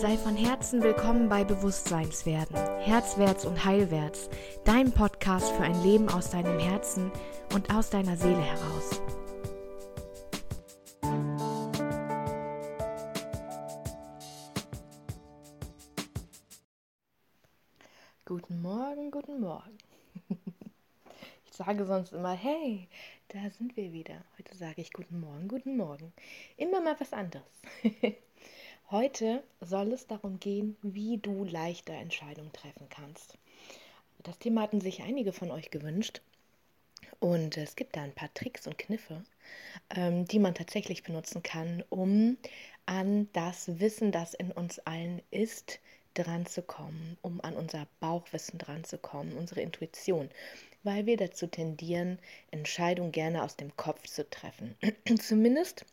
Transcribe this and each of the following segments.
Sei von Herzen willkommen bei Bewusstseinswerden, Herzwärts und Heilwärts, dein Podcast für ein Leben aus deinem Herzen und aus deiner Seele heraus. Guten Morgen, guten Morgen. Ich sage sonst immer, hey, da sind wir wieder. Heute sage ich guten Morgen, guten Morgen. Immer mal was anderes. Heute soll es darum gehen, wie du leichter Entscheidungen treffen kannst. Das Thema hatten sich einige von euch gewünscht. Und es gibt da ein paar Tricks und Kniffe, ähm, die man tatsächlich benutzen kann, um an das Wissen, das in uns allen ist, dran zu kommen, um an unser Bauchwissen dran zu kommen, unsere Intuition, weil wir dazu tendieren, Entscheidungen gerne aus dem Kopf zu treffen. Zumindest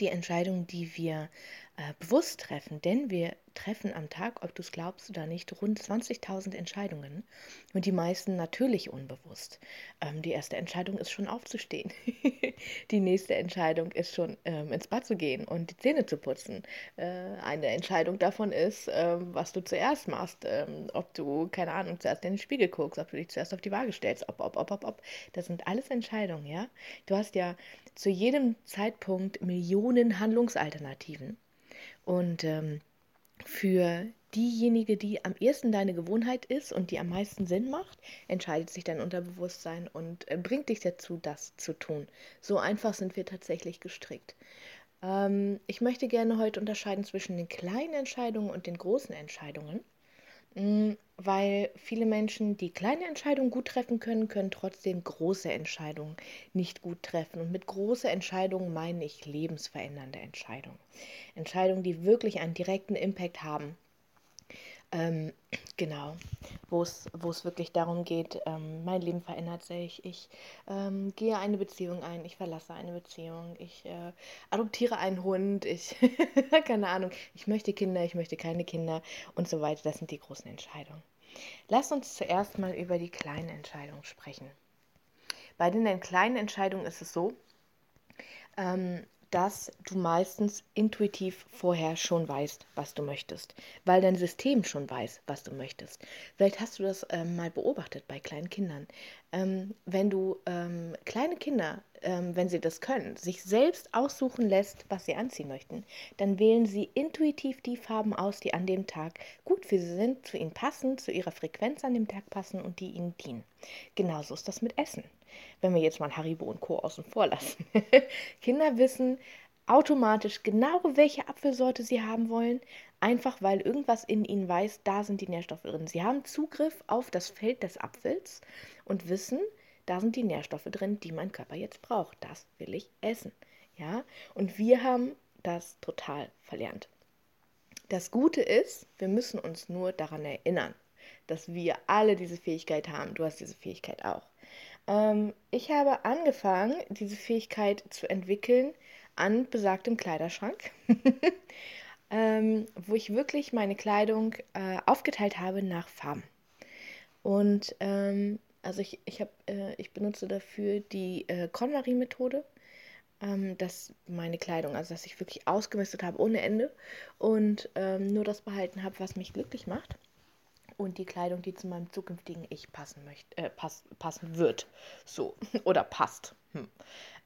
die Entscheidungen, die wir äh, bewusst treffen, denn wir treffen am Tag, ob du es glaubst oder nicht, rund 20.000 Entscheidungen und die meisten natürlich unbewusst. Ähm, die erste Entscheidung ist schon aufzustehen. die nächste Entscheidung ist schon ähm, ins Bad zu gehen und die Zähne zu putzen. Äh, eine Entscheidung davon ist, ähm, was du zuerst machst, ähm, ob du, keine Ahnung, zuerst in den Spiegel guckst, ob du dich zuerst auf die Waage stellst, ob, ob, ob, ob, ob. Das sind alles Entscheidungen, ja. Du hast ja zu jedem Zeitpunkt Millionen Handlungsalternativen. Und ähm, für diejenige, die am ehesten deine Gewohnheit ist und die am meisten Sinn macht, entscheidet sich dein Unterbewusstsein und äh, bringt dich dazu, das zu tun. So einfach sind wir tatsächlich gestrickt. Ähm, ich möchte gerne heute unterscheiden zwischen den kleinen Entscheidungen und den großen Entscheidungen. Mm, weil viele Menschen, die kleine Entscheidungen gut treffen können, können trotzdem große Entscheidungen nicht gut treffen. Und mit große Entscheidungen meine ich lebensverändernde Entscheidungen. Entscheidungen, die wirklich einen direkten Impact haben ähm, genau, wo es wirklich darum geht, ähm, mein Leben verändert sich, ich ähm, gehe eine Beziehung ein, ich verlasse eine Beziehung, ich äh, adoptiere einen Hund, ich, keine Ahnung, ich möchte Kinder, ich möchte keine Kinder und so weiter. Das sind die großen Entscheidungen. Lass uns zuerst mal über die kleinen Entscheidungen sprechen. Bei den kleinen Entscheidungen ist es so, ähm, dass du meistens intuitiv vorher schon weißt, was du möchtest, weil dein System schon weiß, was du möchtest. Vielleicht hast du das ähm, mal beobachtet bei kleinen Kindern. Ähm, wenn du ähm, kleine Kinder, ähm, wenn sie das können, sich selbst aussuchen lässt, was sie anziehen möchten, dann wählen sie intuitiv die Farben aus, die an dem Tag gut für sie sind, zu ihnen passen, zu ihrer Frequenz an dem Tag passen und die ihnen dienen. Genauso ist das mit Essen wenn wir jetzt mal Haribo und Co. außen vor lassen. Kinder wissen automatisch genau, welche Apfelsorte sie haben wollen, einfach weil irgendwas in ihnen weiß, da sind die Nährstoffe drin. Sie haben Zugriff auf das Feld des Apfels und wissen, da sind die Nährstoffe drin, die mein Körper jetzt braucht. Das will ich essen. Ja? Und wir haben das total verlernt. Das Gute ist, wir müssen uns nur daran erinnern, dass wir alle diese Fähigkeit haben. Du hast diese Fähigkeit auch. Ähm, ich habe angefangen, diese Fähigkeit zu entwickeln an besagtem Kleiderschrank, ähm, wo ich wirklich meine Kleidung äh, aufgeteilt habe nach Farben. Und ähm, also ich, ich, hab, äh, ich benutze dafür die äh, KonMari-Methode, ähm, dass meine Kleidung, also dass ich wirklich ausgemistet habe ohne Ende und ähm, nur das behalten habe, was mich glücklich macht und die Kleidung, die zu meinem zukünftigen Ich passen möchte, äh, pass, passen wird. So. Oder passt. Hm.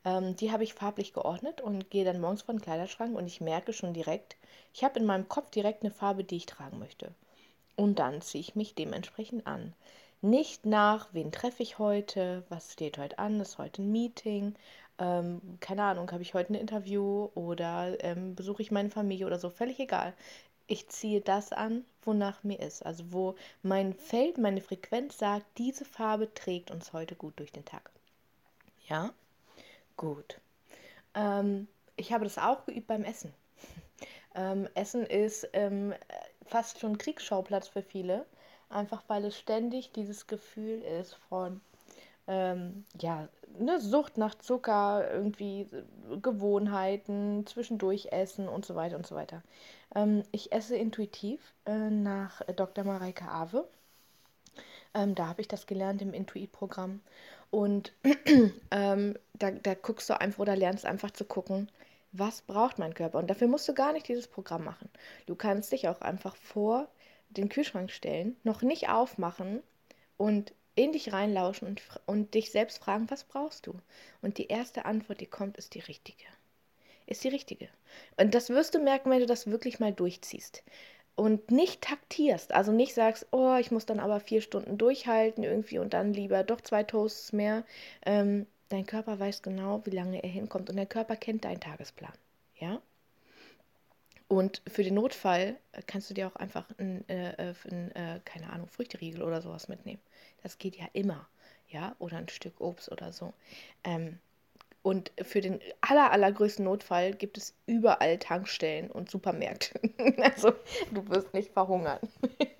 Ähm, die habe ich farblich geordnet und gehe dann morgens vor den Kleiderschrank und ich merke schon direkt, ich habe in meinem Kopf direkt eine Farbe, die ich tragen möchte. Und dann ziehe ich mich dementsprechend an. Nicht nach, wen treffe ich heute, was steht heute an, ist heute ein Meeting, ähm, keine Ahnung, habe ich heute ein Interview oder ähm, besuche ich meine Familie oder so, völlig egal ich ziehe das an, wonach mir ist. Also wo mein Feld, meine Frequenz sagt, diese Farbe trägt uns heute gut durch den Tag. Ja? Gut. Ähm, ich habe das auch geübt beim Essen. ähm, Essen ist ähm, fast schon Kriegsschauplatz für viele, einfach weil es ständig dieses Gefühl ist von, ähm, ja, eine Sucht nach Zucker, irgendwie Gewohnheiten, zwischendurch essen und so weiter und so weiter. Ähm, ich esse intuitiv äh, nach Dr. Mareike Ave. Ähm, da habe ich das gelernt im Intuit-Programm. Und ähm, da, da guckst du einfach oder lernst einfach zu gucken, was braucht mein Körper? Und dafür musst du gar nicht dieses Programm machen. Du kannst dich auch einfach vor den Kühlschrank stellen, noch nicht aufmachen und in dich reinlauschen und, und dich selbst fragen, was brauchst du? Und die erste Antwort, die kommt, ist die richtige. Ist die richtige. Und das wirst du merken, wenn du das wirklich mal durchziehst. Und nicht taktierst, also nicht sagst, oh, ich muss dann aber vier Stunden durchhalten irgendwie und dann lieber doch zwei Toasts mehr. Ähm, dein Körper weiß genau, wie lange er hinkommt und der Körper kennt deinen Tagesplan. Ja? Und für den Notfall äh, kannst du dir auch einfach ein, äh, äh, ein äh, keine Ahnung, Früchteriegel oder sowas mitnehmen. Das geht ja immer, ja, oder ein Stück Obst oder so. Ähm, und für den aller, allergrößten Notfall gibt es überall Tankstellen und Supermärkte. also du wirst nicht verhungern.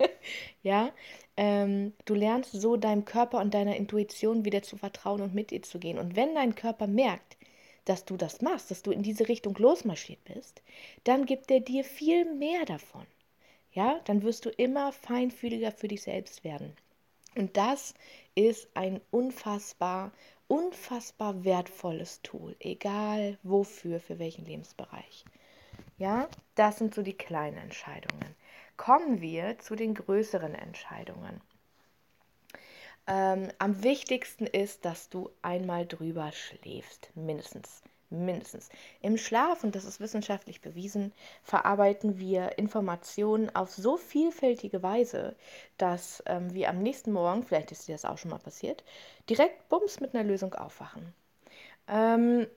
ja, ähm, du lernst so deinem Körper und deiner Intuition wieder zu vertrauen und mit ihr zu gehen. Und wenn dein Körper merkt, dass du das machst, dass du in diese Richtung losmarschiert bist, dann gibt er dir viel mehr davon. Ja, dann wirst du immer feinfühliger für dich selbst werden. Und das ist ein unfassbar, unfassbar wertvolles Tool, egal wofür, für welchen Lebensbereich. Ja, das sind so die kleinen Entscheidungen. Kommen wir zu den größeren Entscheidungen. Ähm, am wichtigsten ist, dass du einmal drüber schläfst, mindestens. Mindestens. Im Schlaf, und das ist wissenschaftlich bewiesen, verarbeiten wir Informationen auf so vielfältige Weise, dass ähm, wir am nächsten Morgen, vielleicht ist dir das auch schon mal passiert, direkt bums mit einer Lösung aufwachen. Ähm,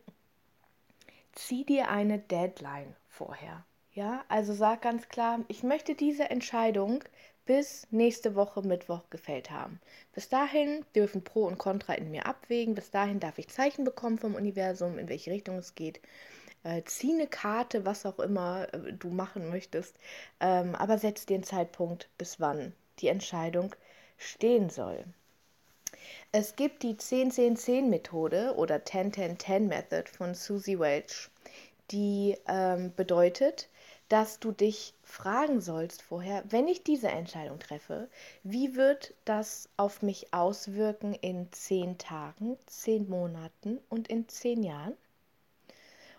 zieh dir eine Deadline vorher. Ja, also sag ganz klar, ich möchte diese Entscheidung bis nächste Woche Mittwoch gefällt haben. Bis dahin dürfen Pro und Contra in mir abwägen. Bis dahin darf ich Zeichen bekommen vom Universum, in welche Richtung es geht. Äh, zieh eine Karte, was auch immer äh, du machen möchtest. Ähm, aber setz den Zeitpunkt, bis wann die Entscheidung stehen soll. Es gibt die 10-10-10-Methode oder 10-10-10-Method von Susie Welch, die ähm, bedeutet, dass du dich fragen sollst vorher, wenn ich diese Entscheidung treffe, wie wird das auf mich auswirken in zehn Tagen, zehn Monaten und in zehn Jahren?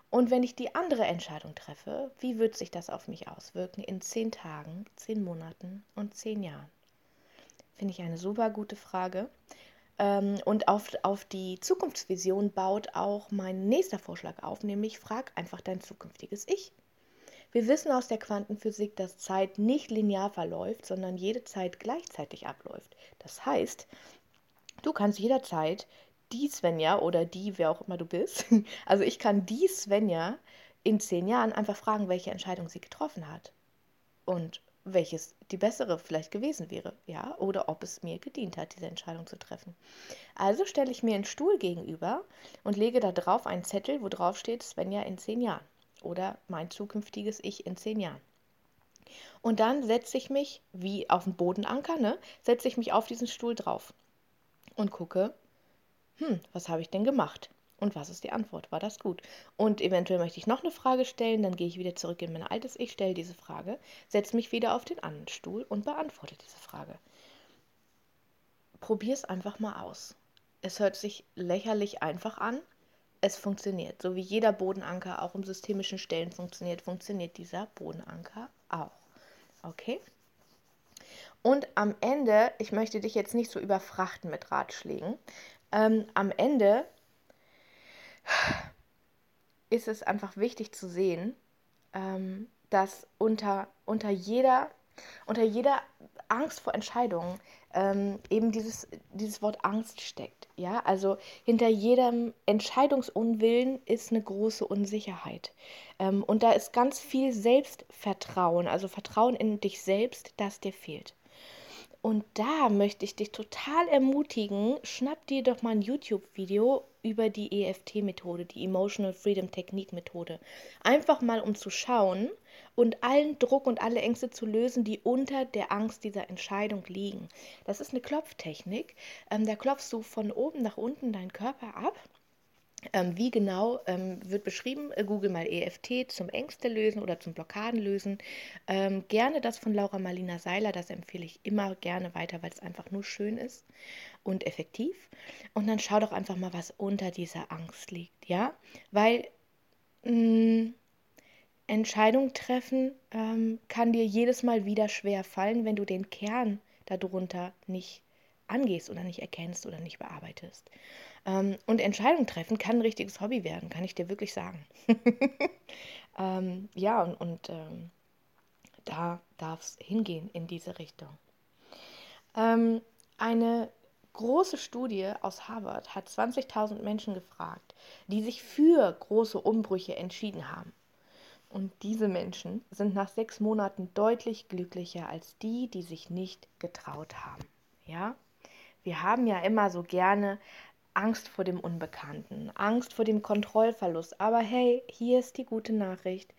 Und wenn ich die andere Entscheidung treffe, wie wird sich das auf mich auswirken in zehn Tagen, zehn Monaten und zehn Jahren? Finde ich eine super gute Frage. Ähm, und auf, auf die Zukunftsvision baut auch mein nächster Vorschlag auf, nämlich frag einfach dein zukünftiges Ich. Wir wissen aus der Quantenphysik, dass Zeit nicht linear verläuft, sondern jede Zeit gleichzeitig abläuft. Das heißt, du kannst jederzeit die Svenja oder die, wer auch immer du bist, also ich kann die Svenja in zehn Jahren einfach fragen, welche Entscheidung sie getroffen hat. Und welches die bessere vielleicht gewesen wäre, ja, oder ob es mir gedient hat, diese Entscheidung zu treffen. Also stelle ich mir einen Stuhl gegenüber und lege da drauf einen Zettel, wo drauf steht Svenja in zehn Jahren oder mein zukünftiges Ich in zehn Jahren. Und dann setze ich mich, wie auf dem Bodenanker, ne, setze ich mich auf diesen Stuhl drauf und gucke, hm, was habe ich denn gemacht? Und was ist die Antwort? War das gut? Und eventuell möchte ich noch eine Frage stellen, dann gehe ich wieder zurück in mein altes Ich, stelle diese Frage, setze mich wieder auf den anderen Stuhl und beantworte diese Frage. Probier es einfach mal aus. Es hört sich lächerlich einfach an, es funktioniert. So wie jeder Bodenanker auch im systemischen Stellen funktioniert, funktioniert dieser Bodenanker auch. Okay? Und am Ende, ich möchte dich jetzt nicht so überfrachten mit Ratschlägen, ähm, am Ende ist es einfach wichtig zu sehen, ähm, dass unter, unter, jeder, unter jeder Angst vor Entscheidungen ähm, eben dieses, dieses Wort Angst steckt. Ja, also hinter jedem Entscheidungsunwillen ist eine große Unsicherheit. Ähm, und da ist ganz viel Selbstvertrauen, also Vertrauen in dich selbst, das dir fehlt. Und da möchte ich dich total ermutigen, schnapp dir doch mal ein YouTube-Video über die EFT-Methode, die Emotional Freedom Technik-Methode. Einfach mal, um zu schauen und allen Druck und alle Ängste zu lösen, die unter der Angst dieser Entscheidung liegen. Das ist eine Klopftechnik. Ähm, da klopfst du von oben nach unten deinen Körper ab ähm, wie genau ähm, wird beschrieben? Äh, Google mal EFT zum Ängste lösen oder zum Blockaden lösen. Ähm, gerne das von Laura Marlina Seiler, das empfehle ich immer gerne weiter, weil es einfach nur schön ist und effektiv. Und dann schau doch einfach mal, was unter dieser Angst liegt, ja? Weil Mm, Entscheidung treffen ähm, kann dir jedes Mal wieder schwer fallen, wenn du den Kern darunter nicht angehst oder nicht erkennst oder nicht bearbeitest. Ähm, und Entscheidung treffen kann ein richtiges Hobby werden, kann ich dir wirklich sagen. ähm, ja, und, und ähm, da darf es hingehen in diese Richtung. Ähm, eine große Studie aus Harvard hat 20.000 Menschen gefragt, die sich für große Umbrüche entschieden haben. Und diese Menschen sind nach sechs Monaten deutlich glücklicher als die, die sich nicht getraut haben. Ja? Wir haben ja immer so gerne Angst vor dem Unbekannten, Angst vor dem Kontrollverlust. Aber hey, hier ist die gute Nachricht.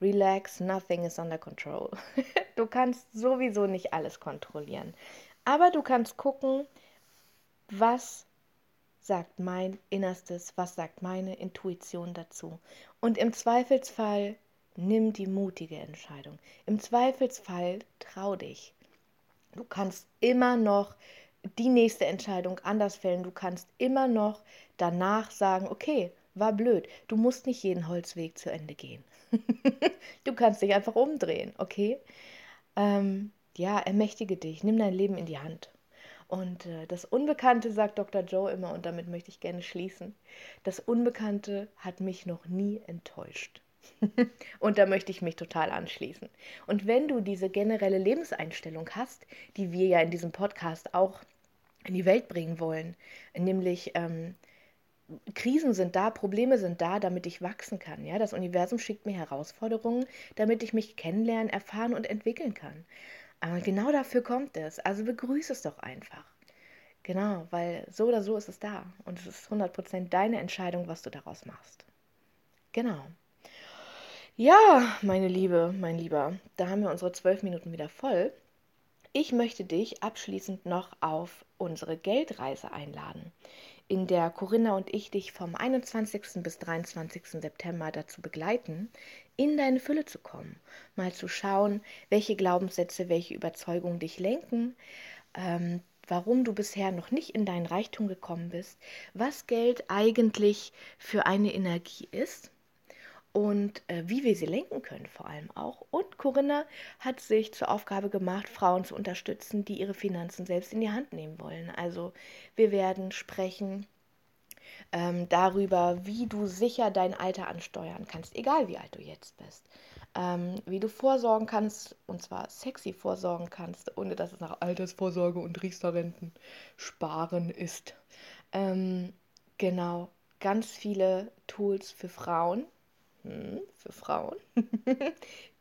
Relax, nothing is under control. du kannst sowieso nicht alles kontrollieren. Aber du kannst gucken, was sagt mein Innerstes, was sagt meine Intuition dazu. Und im Zweifelsfall nimm die mutige Entscheidung. Im Zweifelsfall trau dich. Du kannst immer noch die nächste Entscheidung anders fällen. Du kannst immer noch danach sagen, okay, war blöd. Du musst nicht jeden Holzweg zu Ende gehen. du kannst dich einfach umdrehen, okay? Ähm, ja, ermächtige dich, nimm dein Leben in die Hand. Und äh, das Unbekannte, sagt Dr. Joe immer, und damit möchte ich gerne schließen, das Unbekannte hat mich noch nie enttäuscht. und da möchte ich mich total anschließen. Und wenn du diese generelle Lebenseinstellung hast, die wir ja in diesem Podcast auch in die Welt bringen wollen, nämlich ähm, Krisen sind da, Probleme sind da, damit ich wachsen kann. Ja? Das Universum schickt mir Herausforderungen, damit ich mich kennenlernen, erfahren und entwickeln kann. Aber genau dafür kommt es. Also begrüße es doch einfach. Genau, weil so oder so ist es da. Und es ist 100% deine Entscheidung, was du daraus machst. Genau. Ja, meine Liebe, mein Lieber, da haben wir unsere zwölf Minuten wieder voll. Ich möchte dich abschließend noch auf unsere Geldreise einladen, in der Corinna und ich dich vom 21. bis 23. September dazu begleiten, in deine Fülle zu kommen, mal zu schauen, welche Glaubenssätze, welche Überzeugungen dich lenken, ähm, warum du bisher noch nicht in deinen Reichtum gekommen bist, was Geld eigentlich für eine Energie ist und äh, wie wir sie lenken können vor allem auch. Und Corinna hat sich zur Aufgabe gemacht, Frauen zu unterstützen, die ihre Finanzen selbst in die Hand nehmen wollen. Also wir werden sprechen ähm, darüber, wie du sicher dein Alter ansteuern kannst, egal wie alt du jetzt bist. Ähm, wie du vorsorgen kannst, und zwar sexy vorsorgen kannst, ohne dass es nach Altersvorsorge und Riester-Renten sparen ist. Ähm, genau, ganz viele Tools für Frauen, für Frauen,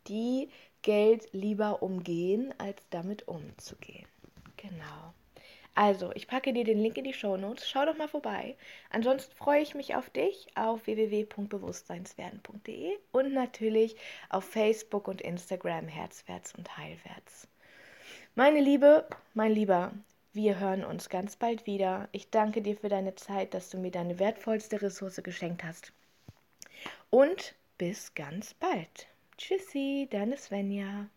die Geld lieber umgehen, als damit umzugehen. Genau. Also, ich packe dir den Link in die Show Notes. Schau doch mal vorbei. Ansonsten freue ich mich auf dich auf www.bewusstseinswerden.de und natürlich auf Facebook und Instagram Herzwärts und Heilwärts. Meine Liebe, mein Lieber, wir hören uns ganz bald wieder. Ich danke dir für deine Zeit, dass du mir deine wertvollste Ressource geschenkt hast. Und bis ganz bald. Tschüssi, deine Svenja.